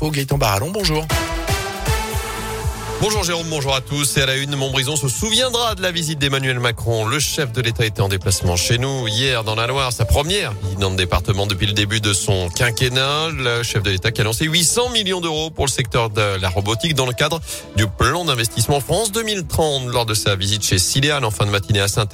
infos, Gaëtan Barallon, bonjour. Bonjour Jérôme, bonjour à tous. Et à la une, Montbrison se souviendra de la visite d'Emmanuel Macron. Le chef de l'État était en déplacement chez nous hier dans la Loire, sa première dans le département depuis le début de son quinquennat. Le chef de l'État qui a annoncé 800 millions d'euros pour le secteur de la robotique dans le cadre du plan d'investissement France 2030 lors de sa visite chez Siléane en fin de matinée à saint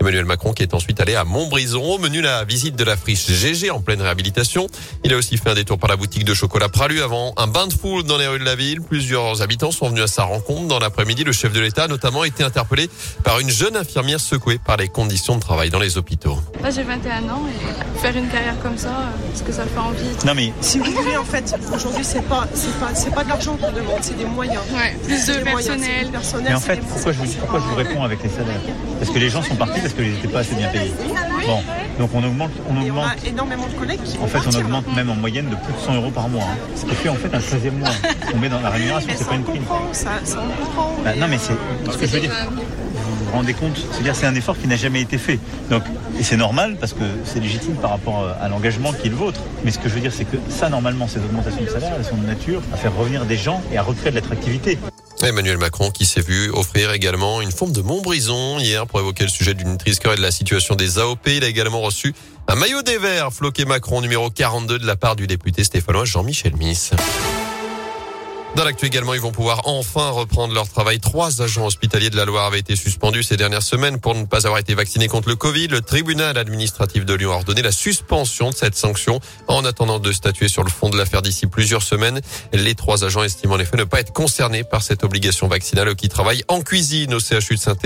Emmanuel Macron qui est ensuite allé à Montbrison. Au menu, la visite de la friche GG en pleine réhabilitation. Il a aussi fait un détour par la boutique de chocolat Pralu avant un bain de foule dans les rues de la ville. Plusieurs habitants sont venus à sa rencontre. Dans l'après-midi, le chef de l'État a notamment été interpellé par une jeune infirmière secouée par les conditions de travail dans les hôpitaux. Moi, j'ai 21 ans et faire une carrière comme ça, est-ce que ça fait envie Non mais si vous voulez en fait, aujourd'hui c'est pas c'est pas c'est pas de l'argent qu'on demande, c'est des moyens. Ouais, plus de personnel. Mais en fait, pourquoi je, vous, pourquoi je vous réponds avec les salaires? Parce que les gens sont partis parce qu'ils n'étaient pas assez bien payés. Bon, donc on augmente, on Et on augmente. a énormément de collègues qui En fait, on là. augmente même en moyenne de plus de 100 euros par mois. hein. Ce qui fait en fait un 13e mois. On met dans la rémunération, c'est pas une prime. ça, Bah, non, mais c'est ce que je veux dire. Vous vous rendez compte C'est-à-dire, c'est un effort qui n'a jamais été fait. Donc, et c'est normal parce que c'est légitime par rapport euh, à l'engagement qui est le vôtre. Mais ce que je veux dire, c'est que ça, normalement, ces augmentations de salaire, elles sont de nature à faire revenir des gens et à recréer de l'attractivité. Emmanuel Macron qui s'est vu offrir également une forme de Montbrison hier pour évoquer le sujet du Nutri-Score et de la situation des AOP. Il a également reçu un maillot des Verts floqué Macron numéro 42 de la part du député stéphanois Jean-Michel Miss. Dans l'actu également, ils vont pouvoir enfin reprendre leur travail. Trois agents hospitaliers de la Loire avaient été suspendus ces dernières semaines pour ne pas avoir été vaccinés contre le Covid. Le tribunal administratif de Lyon a ordonné la suspension de cette sanction en attendant de statuer sur le fond de l'affaire d'ici plusieurs semaines. Les trois agents estiment en effet ne pas être concernés par cette obligation vaccinale qui travaillent en cuisine au CHU de saint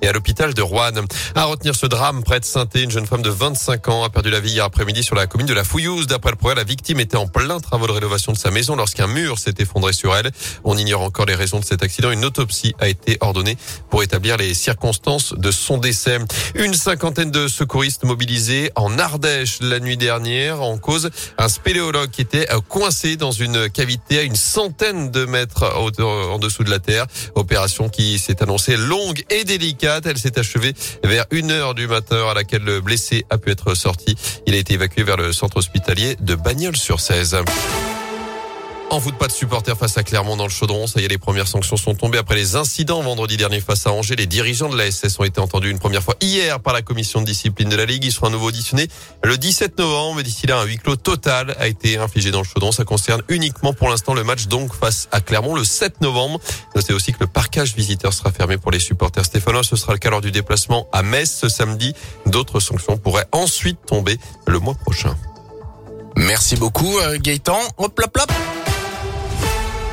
et à l'hôpital de Roanne. À retenir ce drame près de saint une jeune femme de 25 ans a perdu la vie hier après-midi sur la commune de la Fouillouse. D'après le progrès, la victime était en plein travaux de rénovation de sa maison lorsqu'un mur s'est effondré sur elle. On ignore encore les raisons de cet accident. Une autopsie a été ordonnée pour établir les circonstances de son décès. Une cinquantaine de secouristes mobilisés en Ardèche la nuit dernière en cause un spéléologue qui était coincé dans une cavité à une centaine de mètres en dessous de la terre. Opération qui s'est annoncée longue et délicate. Elle s'est achevée vers une heure du matin à laquelle le blessé a pu être sorti. Il a été évacué vers le centre hospitalier de Bagnols-sur-Cèze. En foot, pas de supporters face à Clermont dans le chaudron. Ça y est, les premières sanctions sont tombées après les incidents vendredi dernier face à Angers. Les dirigeants de la SS ont été entendus une première fois hier par la commission de discipline de la Ligue. Ils seront à nouveau auditionnés le 17 novembre. D'ici là, un huis clos total a été infligé dans le chaudron. Ça concerne uniquement pour l'instant le match donc face à Clermont le 7 novembre. Notez aussi que le parcage visiteur sera fermé pour les supporters stéphanois. Ce sera le cas lors du déplacement à Metz ce samedi. D'autres sanctions pourraient ensuite tomber le mois prochain. Merci beaucoup, euh, Gaëtan. Hop, hop, hop.